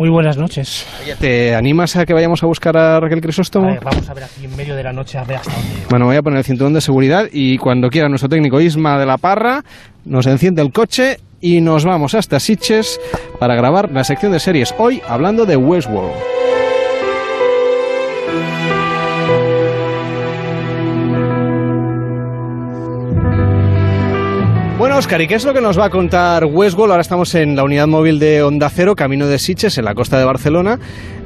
Muy buenas noches. ¿Te animas a que vayamos a buscar a Raquel Crisóstomo? A ver, vamos a ver aquí en medio de la noche a ver hasta dónde. Bueno, voy a poner el cinturón de seguridad y cuando quiera nuestro técnico Isma de la Parra nos enciende el coche y nos vamos hasta Sitges para grabar la sección de series. Hoy hablando de Westworld. Oscar, ¿y qué es lo que nos va a contar Westworld? Ahora estamos en la unidad móvil de Onda Cero, camino de Sitges, en la costa de Barcelona,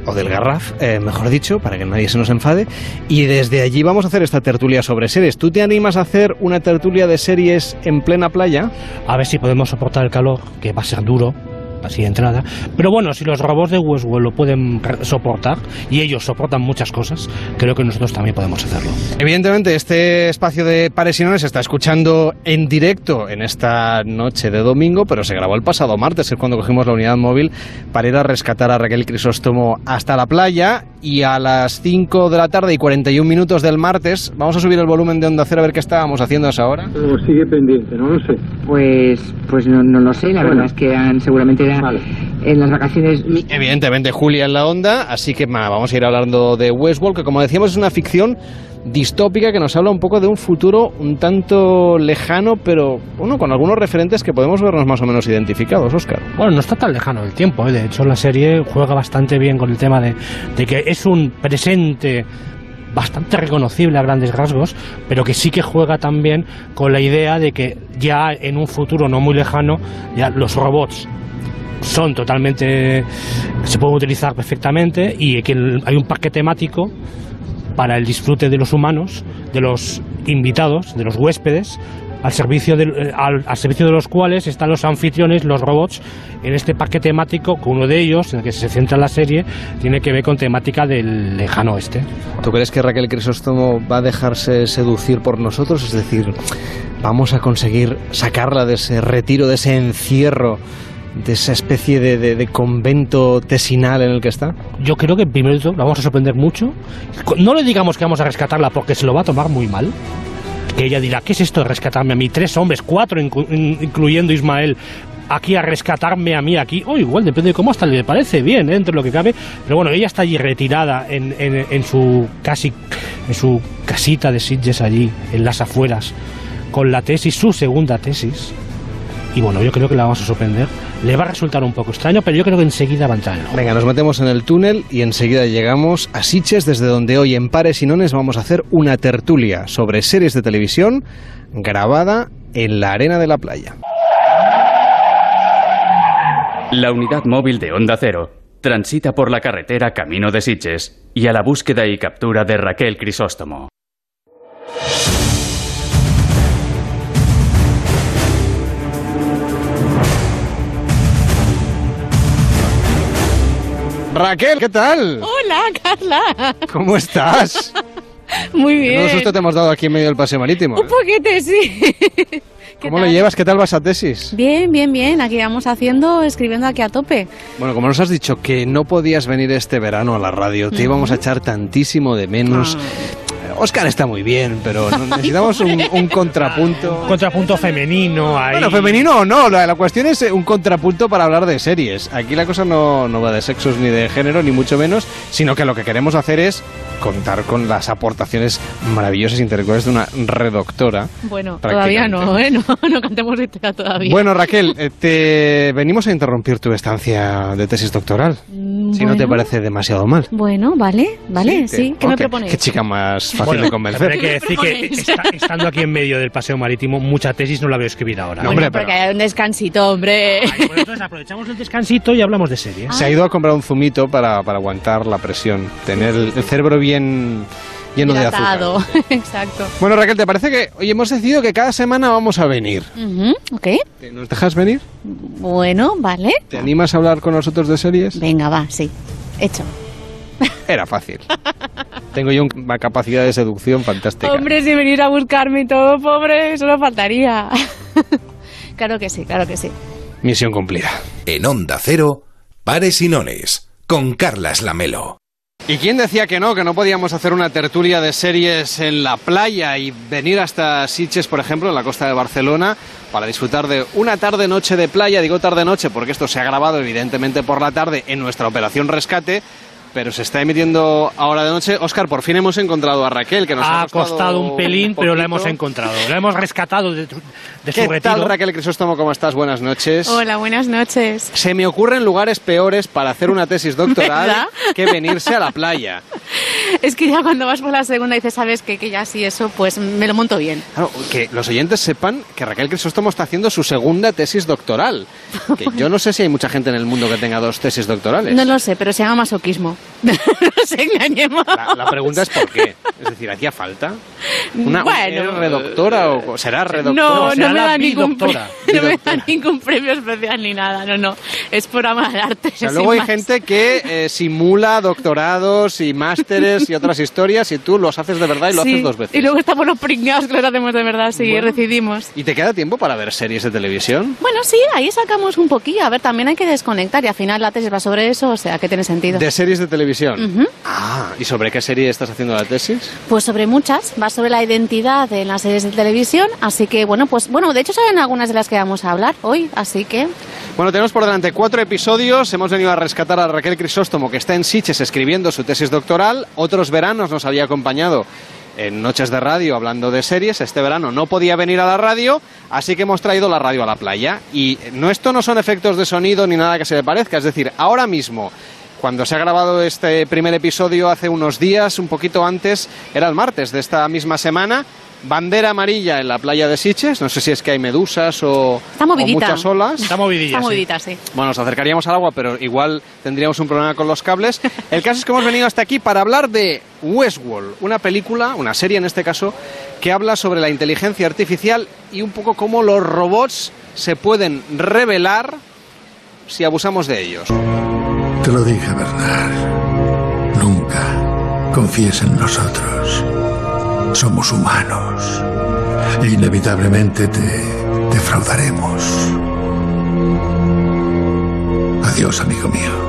o del Garraf, eh, mejor dicho, para que nadie se nos enfade. Y desde allí vamos a hacer esta tertulia sobre series. ¿Tú te animas a hacer una tertulia de series en plena playa? A ver si podemos soportar el calor, que va a ser duro, así de entrada. Pero bueno, si los robots de Westworld lo pueden soportar, y ellos soportan muchas cosas, creo que nosotros también podemos hacerlo. Evidentemente, este espacio de Pares y Nones se está escuchando en directo en esta noche de domingo, pero se grabó el pasado martes, es cuando cogimos la unidad móvil para ir a rescatar a Raquel Crisóstomo hasta la playa. Y a las 5 de la tarde y 41 minutos del martes, vamos a subir el volumen de Onda Cero a ver qué estábamos haciendo a esa hora. O sigue pendiente, no lo sé. Pues, pues no, no lo sé, la Bueno. verdad es que han, seguramente era Vale. en las vacaciones... Evidentemente, Julia en la onda, así que ma, vamos a ir hablando de Westworld, que como decíamos es una ficción distópica que nos habla un poco de un futuro un tanto lejano, pero bueno, con algunos referentes que podemos vernos más o menos identificados, Oscar. Bueno, no está tan lejano el tiempo, ¿eh? de hecho la serie juega bastante bien con el tema de, de que es un presente bastante reconocible a grandes rasgos, pero que sí que juega también con la idea de que ya en un futuro no muy lejano, ya los robots son totalmente se pueden utilizar perfectamente y que hay un parque temático para el disfrute de los humanos, de los invitados, de los huéspedes, al servicio, del- eh, al, al servicio de los cuales están los anfitriones, los robots, en este parque temático, que uno de ellos, en el que se centra la serie, tiene que ver con temática del lejano oeste. ¿Tú crees que Raquel Crisóstomo va a dejarse seducir por nosotros? Es decir, vamos a conseguir sacarla de ese retiro, de ese encierro, de esa especie de, de- de convento tesinal en el que está. Yo creo que primero de la vamos a sorprender mucho. No le digamos que vamos a rescatarla porque se lo va a tomar muy mal. Que ella dirá, ¿qué es esto de rescatarme a mí? Tres hombres, cuatro inclu- in- incluyendo Ismael, aquí a rescatarme a mí aquí. O igual, depende de cómo hasta le parece bien, ¿eh? dentro de lo que cabe. Pero bueno, ella está allí retirada en, en- en su casi en su casita de Sitges allí, en las afueras, con la tesis, su segunda tesis. Y bueno, yo creo que la vamos a sorprender. Le va a resultar un poco extraño, pero yo creo que enseguida va a entrar en el juego. Venga, nos metemos en el túnel y enseguida llegamos a Siches, desde donde hoy en Pares y Nones vamos a hacer una tertulia sobre series de televisión grabada en la arena de la playa. La unidad móvil de Onda Cero transita por la carretera Camino de Sitges y a la búsqueda y captura de Raquel Crisóstomo. Raquel, ¿qué tal? Hola, Carla. ¿Cómo estás? Muy bien. Menudo susto te hemos dado aquí en medio del paseo marítimo. Un poquete, sí. ¿Qué ¿Cómo tal? lo llevas? ¿Qué tal vas a tesis? Bien, bien, bien. Aquí vamos haciendo, escribiendo aquí a tope. Bueno, como nos has dicho que no podías venir este verano a la radio, te íbamos a echar tantísimo de menos. Oscar está muy bien, pero necesitamos un, un contrapunto. Contrapunto femenino ahí. Bueno, femenino o no, la, la cuestión es eh, un contrapunto para hablar de series. Aquí la cosa no, no va de sexos ni de género, ni mucho menos, sino que lo que queremos hacer es contar con las aportaciones maravillosas e intelectuales de una redoctora. Bueno, todavía no, ¿eh? No, no cantemos historia todavía. Bueno, Raquel, eh, te venimos a interrumpir tu estancia de tesis doctoral. Mm, Si no te bueno. parece demasiado mal. Bueno, vale, vale, sí. te- ¿Qué me ok, proponéis? Qué chica más fácil Bueno, de convencer. Habrá que decir que esta- estando aquí en medio del paseo marítimo, mucha tesis no la voy a escribir ahora. No, Bueno, hombre, porque pero- hay un descansito, hombre. Ay, pues entonces aprovechamos el descansito y hablamos de series. Se ha ido a comprar un zumito para, para aguantar la presión, tener el cerebro bien lleno de azúcar. Exacto. Bueno, Raquel, ¿te parece que hoy hemos decidido que cada semana vamos a venir? Ok. ¿Nos dejas venir? Bueno, vale. ¿Te animas a hablar con nosotros de series? Venga, va, sí. Hecho. Era fácil. Tengo yo una capacidad de seducción fantástica. Hombre, si venir a buscarme y todo, pobre, solo faltaría. claro que sí, claro que sí. Misión cumplida. En Onda Cero, Pares y Nones, con Carlas Lamelo. ¿Y quién decía que no, que no podíamos hacer una tertulia de series en la playa y venir hasta Sitges, por ejemplo, en la costa de Barcelona, para disfrutar de una tarde-noche de playa? Digo tarde-noche porque esto se ha grabado evidentemente por la tarde en nuestra operación Rescate, pero se está emitiendo ahora de noche. Oscar, por fin hemos encontrado a Raquel, que nos ha, ha costado un pelín, pero la hemos encontrado. La hemos rescatado de, tu- de su ¿Qué retiro. tal, Raquel Crisóstomo? ¿Cómo estás? Buenas noches. Hola, buenas noches. Se me ocurren lugares peores para hacer una tesis doctoral ¿Verdad? que venirse a la playa. Es que ya cuando vas por la segunda y dices, ¿sabes qué? Que ya sí, eso, pues me lo monto bien. Claro, que los oyentes sepan que Raquel Crisóstomo está haciendo su segunda tesis doctoral. Que yo no sé si hay mucha gente en el mundo que tenga dos tesis doctorales. No lo sé, pero se llama masoquismo. no nos engañemos. La, la pregunta es por qué. Es decir, ¿hacía falta? Una, Bueno. ¿Eres redoctora o será redoctora? No, será no me, da ningún premio, no me da ningún premio especial ni nada, no, no. Es por amar arte. O sea, luego hay más. gente que eh, simula doctorados y y otras historias y tú los haces de verdad y lo Sí, haces dos veces. Y luego estamos los pringados que los hacemos de verdad, sí, Bueno. decidimos. ¿Y te queda tiempo para ver series de televisión? Bueno, sí, ahí sacamos un poquillo. A ver, también hay que desconectar y al final la tesis va sobre eso, o sea, que tiene sentido. De series de televisión. Ah, ¿y sobre qué serie estás haciendo la tesis? Pues sobre muchas, va sobre la identidad en las series de televisión, así que bueno, pues bueno, de hecho saben algunas de las que vamos a hablar hoy, así que Bueno, tenemos por delante cuatro episodios. Hemos venido a rescatar a Raquel Crisóstomo, que está en Siches escribiendo su tesis doctoral. Otros veranos nos había acompañado en Noches de Radio hablando de series. Este verano no podía venir a la radio, así que hemos traído la radio a la playa. Y no, esto no son efectos de sonido ni nada que se le parezca. Es decir, ahora mismo, cuando se ha grabado este primer episodio hace unos días, un poquito antes, era el martes de esta misma semana. Bandera amarilla en la playa de Siches. No sé si es que hay medusas o, Está o movidita. muchas olas. Está movidilla, está sí. movidita, sí. Bueno, nos acercaríamos al agua, pero igual tendríamos un problema con los cables. El caso es que hemos venido hasta aquí para hablar de Westworld, una película, una serie en este caso, que habla sobre la inteligencia artificial y un poco cómo los robots se pueden revelar si abusamos de ellos. Te lo dije, Bernard. Nunca confíes en nosotros. Somos humanos. E inevitablemente te defraudaremos. Adiós, amigo mío.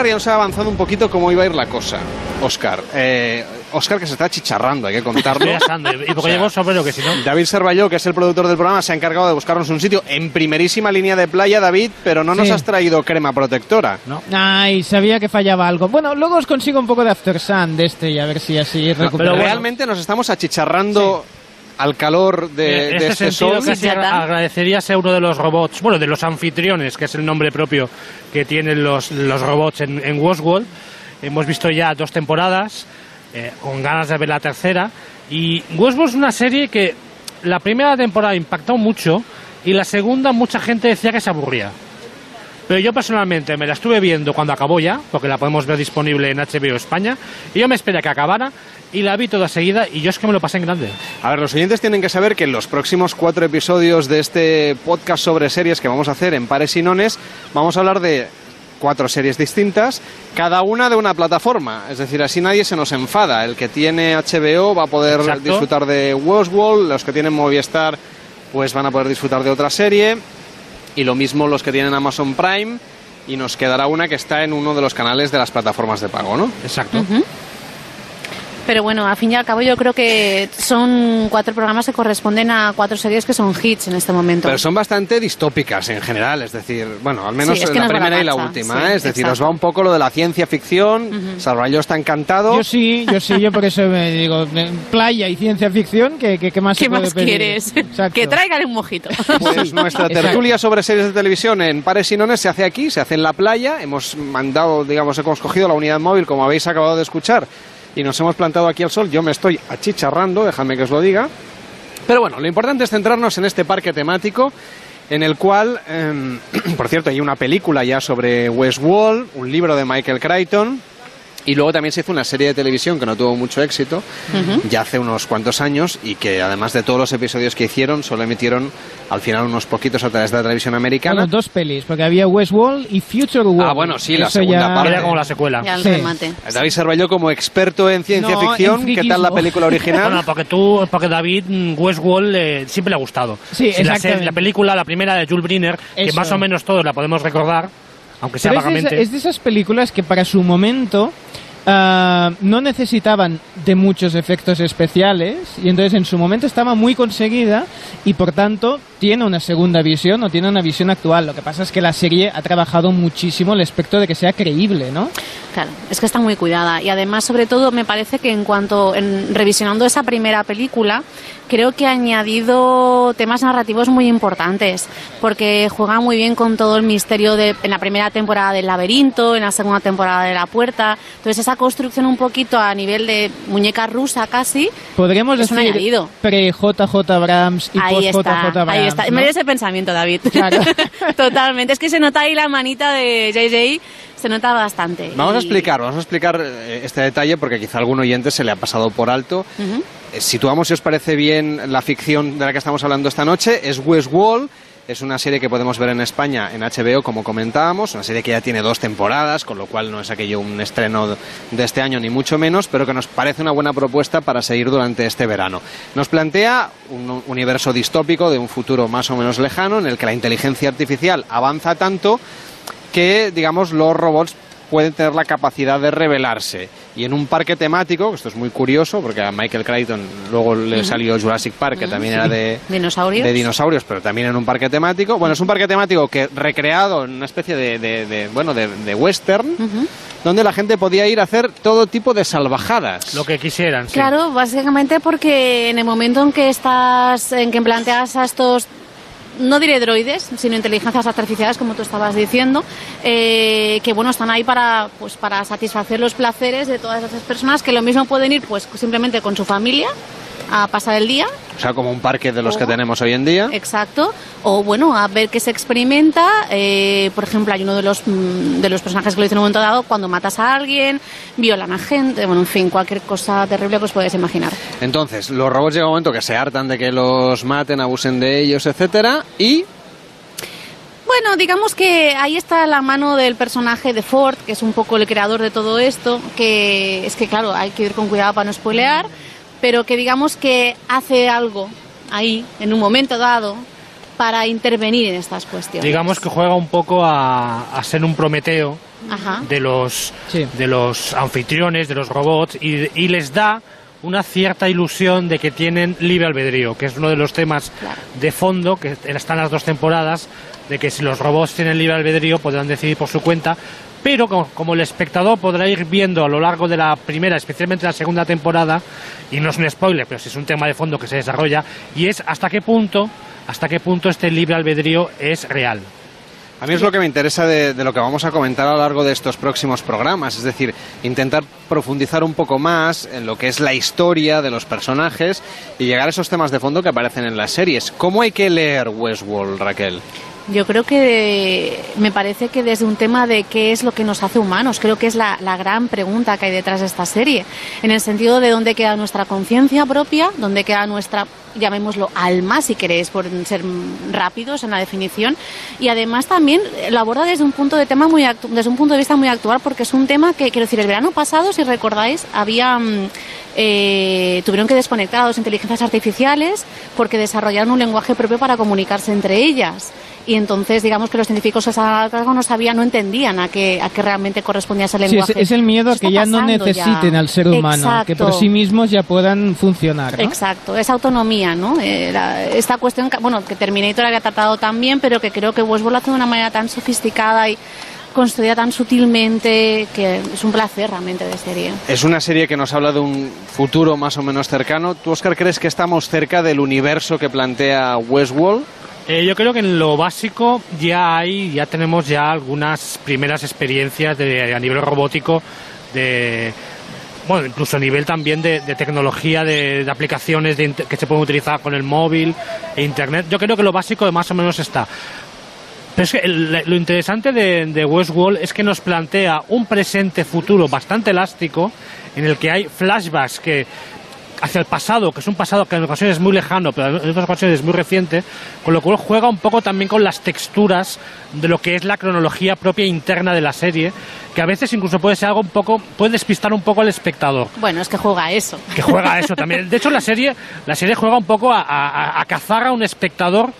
Oscar ya nos ha avanzado un poquito cómo iba a ir la cosa. Oscar, eh, Oscar que se está chicharrando, hay que contarlo. Estoy asando, y porque O sea, que si no... David Servalló, que es el productor del programa, se ha encargado de buscarnos un sitio en primerísima línea de playa, David, pero no nos has traído crema protectora. Ay, sabía que fallaba algo. Bueno, luego os consigo un poco de After Sun de este y a ver si así No, recupero. pero realmente nos estamos achicharrando al calor de, en de este este sentido, sol. casi agradecería ser uno de los robots, bueno, de los anfitriones, que es el nombre propio que tienen los, los robots en, en Westworld. Hemos visto ya dos temporadas, eh, con ganas de ver la tercera. Y Westworld es una serie que la primera temporada impactó mucho y la segunda mucha gente decía que se aburría. Pero yo personalmente me la estuve viendo cuando acabó ya, porque la podemos ver disponible en HBO España, y yo me esperé que acabara y la vi toda seguida y yo es que me lo pasé en grande. A ver, los oyentes tienen que saber que en los próximos cuatro episodios de este podcast sobre series que vamos a hacer en Pares y Nones, vamos a hablar de cuatro series distintas, cada una de una plataforma. Es decir, así nadie se nos enfada. El que tiene HBO va a poder Exacto. disfrutar de Westworld, los que tienen Movistar pues van a poder disfrutar de otra serie, y lo mismo los que tienen Amazon Prime, y nos quedará una que está en uno de los canales de las plataformas de pago, ¿no? Exacto. Pero bueno, al fin y al cabo yo creo que son cuatro programas que corresponden a cuatro series que son hits en este momento. Pero son bastante distópicas en general, es decir, bueno, al menos Sí, es que la nos primera y la última, sí, ¿eh? es decir, exacto. os va un poco lo de la ciencia ficción, Salvador está encantado. Yo sí, yo sí, yo por eso me digo, playa y ciencia ficción, ¿qué, qué, qué más se ¿Qué puede más pedir? quieres? Exacto. Que traigan un mojito. Pues nuestra Exacto. tertulia sobre series de televisión en Pares y Nones se hace aquí, se hace en la playa. Hemos mandado, digamos, hemos cogido la unidad móvil, como habéis acabado de escuchar, y nos hemos plantado aquí al sol. Yo me estoy achicharrando, déjame que os lo diga. Pero bueno, lo importante es centrarnos en este parque temático, en el cual, em, por cierto, hay una película ya sobre Westworld, un libro de Michael Crichton. Y luego también se hizo una serie de televisión que no tuvo mucho éxito, Ujú. ya hace unos cuantos años, y que además de todos los episodios que hicieron, solo emitieron al final unos poquitos a través de la televisión americana. Bueno, dos pelis, porque había Westworld y Future World. Ah, bueno, sí, la Eso segunda ya- parte. Era como la secuela. Ya el Sí. remate. David Servalló como experto en ciencia No, en ficción, ¿qué tal la película original? Bueno, porque tú, porque David mm, Westworld eh, siempre le ha gustado. Sí, Si la, la película, la primera de Jules Briner, que Eso. más o menos todos la podemos recordar, aunque sea Pero es, de vagamente. es de esas películas que para su momento ah, no necesitaban de muchos efectos especiales y entonces en su momento estaba muy conseguida y por tanto tiene una segunda visión o tiene una visión actual. Lo que pasa es que la serie ha trabajado muchísimo el aspecto de que sea creíble, ¿no? Claro, es que está muy cuidada. Y además, sobre todo, me parece que en cuanto, en revisionando esa primera película, creo que ha añadido temas narrativos muy importantes, porque juega muy bien con todo el misterio de, en la primera temporada del laberinto, en la segunda temporada de la puerta. Entonces, esa construcción un poquito a nivel de muñeca rusa casi, Podríamos Es un decir añadido. pre-JJ Abrams y post-JJ Abrams. ahí está. ¿no? Me dio ese pensamiento, David. Claro. Totalmente. Es que se nota ahí la manita de JJ, se nota bastante. Vamos a explicar, vamos a explicar eh, este detalle porque quizá a algún oyente se le ha pasado por alto. Ujú. Eh, Situamos, si os parece bien, la ficción de la que estamos hablando esta noche. Es Westworld. Es una serie que podemos ver en España en HBO, como comentábamos. Una serie que ya tiene dos temporadas, con lo cual no es aquello un estreno de este año, ni mucho menos, pero que nos parece una buena propuesta para seguir durante este verano. Nos plantea un universo distópico de un futuro más o menos lejano, en el que la inteligencia artificial avanza tanto que, digamos, los robots pueden tener la capacidad de rebelarse. Y en un parque temático, esto es muy curioso, porque a Michael Crichton luego le salió Jurassic Park, que también era de, Dinosaurios. de dinosaurios, pero también en un parque temático. Bueno, es un parque temático que recreado en una especie de, de- de, bueno, de, de western, donde la gente podía ir a hacer todo tipo de salvajadas. Lo que quisieran, sí. Claro, básicamente porque en el momento en que estás, en que planteas a estos no diré droides, sino inteligencias artificiales, como tú estabas diciendo, eh, que bueno, están ahí para, pues, para satisfacer los placeres de todas esas personas que lo mismo pueden ir pues simplemente con su familia a pasar el día, O sea, como un parque de los que tenemos hoy en día. exacto, o bueno, a ver qué se experimenta. eh, por ejemplo, hay uno de los, mm, de los personajes que lo dice en un momento dado, cuando matas a alguien, violan a gente, bueno, en fin, cualquier cosa terrible que os podéis imaginar. Entonces, los robots llega un momento que se hartan de que los maten, abusen de ellos, etcétera, y Bueno, digamos que ahí está la mano del personaje de Ford, que es un poco el creador de todo esto, que es que claro, hay que ir con cuidado para no spoilear, pero que digamos que hace algo ahí, en un momento dado, para intervenir en estas cuestiones. Digamos que juega un poco a, a ser un Prometeo Ajá. de los, Sí. de los anfitriones, de los robots, y, y les da una cierta ilusión de que tienen libre albedrío, que es uno de los temas Claro. de fondo que están las dos temporadas, de que si los robots tienen libre albedrío podrán decidir por su cuenta, pero como, el espectador podrá ir viendo a lo largo de la primera, especialmente la segunda temporada, y no es un spoiler, pero sí es un tema de fondo que se desarrolla, y es hasta qué punto, hasta qué punto este libre albedrío es real. A mí es lo que me interesa de, de lo que vamos a comentar a lo largo de estos próximos programas, es decir, intentar profundizar un poco más en lo que es la historia de los personajes y llegar a esos temas de fondo que aparecen en las series. ¿Cómo hay que leer Westworld, Raquel? Yo creo que me parece que desde un tema de qué es lo que nos hace humanos, creo que es la, gran pregunta que hay detrás de esta serie, en el sentido de dónde queda nuestra conciencia propia, dónde queda nuestra, llamémoslo, alma, si queréis, por ser rápidos en la definición, y además también lo aborda desde un punto de tema muy desde un punto de vista muy actual, porque es un tema que, quiero decir, el verano pasado, si recordáis, había mm, eh, tuvieron que desconectar a dos inteligencias artificiales porque desarrollaron un lenguaje propio para comunicarse entre ellas. Y entonces, digamos que los científicos a cargo no sabían, no entendían a qué, a qué realmente correspondía ese Sí, es, lenguaje. es el miedo a que ya no necesiten ya. al ser humano, que por sí mismos ya puedan funcionar. ¿no? Exacto, esa autonomía, ¿no? Eh, la- esta cuestión, que- bueno, que Terminator había tratado también, pero que creo que Westworld lo hace de una manera tan sofisticada y construida tan sutilmente que es un placer realmente de serie. Es una serie que nos habla de un futuro más o menos cercano. ¿Tú, Oscar, crees que estamos cerca del universo que plantea Westworld? Eh, yo creo que en lo básico ya hay, ya tenemos ya algunas primeras experiencias de, a nivel robótico, de bueno, incluso a nivel también de, de tecnología, de, aplicaciones de que se pueden utilizar con el móvil e internet. Yo creo que lo básico más o menos está. Pero es que lo interesante de, de Westworld es que nos plantea un presente futuro bastante elástico en el que hay flashbacks que hacia el pasado, que es un pasado que en ocasiones es muy lejano, pero en otras ocasiones es muy reciente, con lo cual juega un poco también con las texturas de lo que es la cronología propia interna de la serie, que a veces incluso puede ser algo un poco, puede despistar un poco al espectador Bueno, es que juega a eso. que juega a eso también. De hecho, la serie, la serie juega un poco a, a- a cazar a un espectador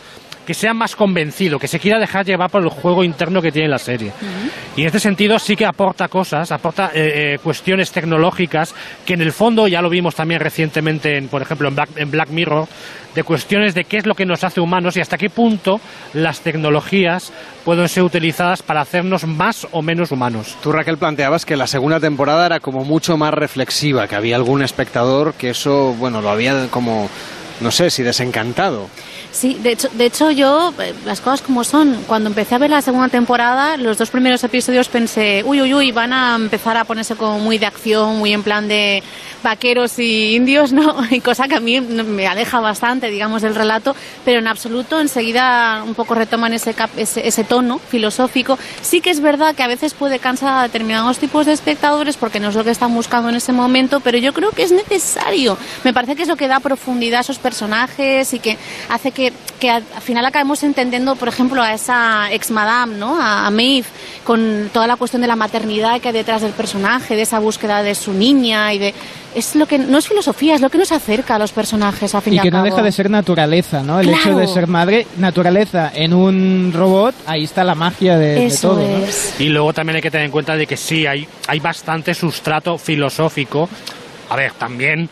que sea más convencido, que se quiera dejar llevar por el juego interno que tiene la serie. Y en este sentido sí que aporta cosas, aporta eh, eh, cuestiones tecnológicas que en el fondo ya lo vimos también recientemente, en, por ejemplo, en Black, en Black Mirror, de cuestiones de qué es lo que nos hace humanos y hasta qué punto las tecnologías pueden ser utilizadas para hacernos más o menos humanos. Tú, Raquel, planteabas que la segunda temporada era como mucho más reflexiva, que había algún espectador que eso, bueno, lo había como, no sé, si desencantado. Sí, de hecho, de hecho yo, eh, las cosas como son, cuando empecé a ver la segunda temporada, los dos primeros episodios pensé, uy, uy, uy, van a empezar a ponerse como muy de acción, muy en plan de vaqueros y indios, ¿no? Y cosa que a mí me aleja bastante, digamos, del relato, pero en absoluto enseguida un poco retoman ese, cap- ese, ese tono filosófico. Sí que es verdad que a veces puede cansar a determinados tipos de espectadores porque no es lo que están buscando en ese momento, pero yo creo que es necesario. Me parece que es lo que da profundidad a esos personajes y que hace que, que al al final acabemos entendiendo, por ejemplo, a esa ex madame, ¿no? A, a Maeve, con toda la cuestión de la maternidad que hay detrás del personaje, de esa búsqueda de su niña y de es lo que no es filosofía, es lo que nos acerca a los personajes a fin Y y que al no deja de ser naturaleza, ¿no? El Claro. hecho de ser madre, naturaleza en un robot, ahí está la magia de, de Eso todo, ¿no? es. Y luego también hay que tener en cuenta de que sí, hay, hay bastante sustrato filosófico. A ver, también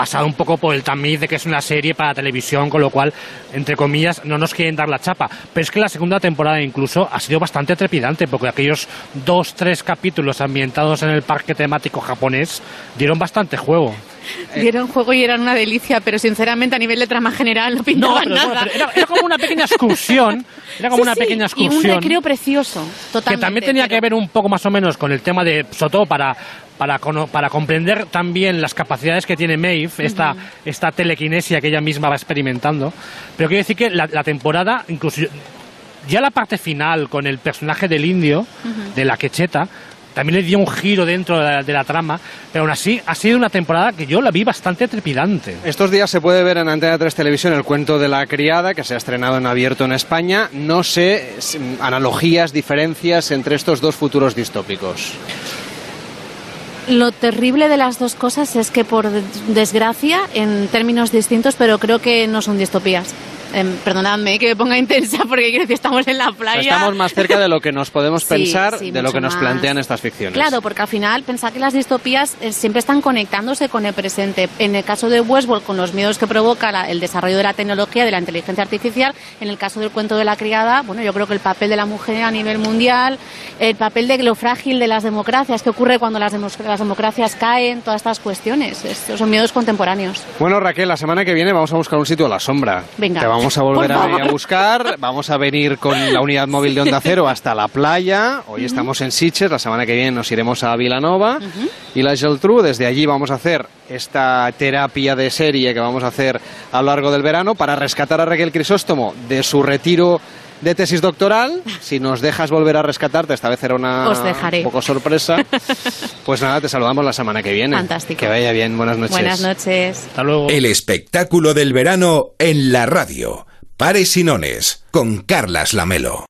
pasado un poco por el tamiz de que es una serie para televisión, con lo cual, entre comillas, no nos quieren dar la chapa. Pero es que la segunda temporada incluso ha sido bastante trepidante, porque aquellos dos, tres capítulos ambientados en el parque temático japonés dieron bastante juego. Dieron juego y eran una delicia, pero sinceramente a nivel de trama general no pintaban pero, bueno, nada. pero era, era como una pequeña excursión. Era como Sí, una sí, pequeña Y un excursión. recreo precioso, totalmente. que también tenía pero- que ver un poco más o menos con el tema de, todo para, para, para comprender también las capacidades que tiene Maeve, esta, esta telequinesia que ella misma va experimentando. Pero quiero decir que la, la temporada, incluso ya la parte final con el personaje del indio, de la quecheta, también le dio un giro dentro de la, de la trama, pero aún así ha sido una temporada que yo la vi bastante trepidante. Estos días se puede ver en Antena 3 Televisión el cuento de la criada, que se ha estrenado en abierto en España. No sé, analogías, diferencias entre estos dos futuros distópicos. Lo terrible de las dos cosas es que, por de- desgracia, en términos distintos, pero creo que no son distopías. Em, perdonadme que me ponga intensa porque quiero decir, estamos en la playa. Estamos más cerca de lo que nos podemos pensar, sí, de lo que nos más. plantean estas ficciones. Claro, porque al final pensar que las distopías eh, siempre están conectándose con el presente. En el caso de Westworld, con los miedos que provoca la- el desarrollo de la tecnología, de la inteligencia artificial, en el caso del cuento de la criada, bueno, yo creo que el papel de la mujer a nivel mundial, el papel de lo frágil de las democracias, qué ocurre cuando las democracias caen, todas estas cuestiones, estos son miedos contemporáneos. Bueno, Raquel, la semana que viene vamos a buscar un sitio a la sombra. Venga. Te vamos a volver Por a, favor. a buscar. Vamos a venir con la unidad móvil de Onda Cero hasta la playa. Hoy estamos en Sitges, la semana que viene nos iremos a Vilanova. Y la Geltrú, desde allí vamos a hacer esta terapia de serie que vamos a hacer a lo largo del verano para rescatar a Raquel Crisóstomo de su retiro de tesis doctoral. Si nos dejas volver a rescatarte, esta vez era una Os dejaré. un poco sorpresa. Pues nada, te saludamos la semana que viene. Fantástico. Que vaya bien, buenas noches. Buenas noches. Hasta luego. El espectáculo del verano en la radio. Pares y Nones, con Carlas Lamelo.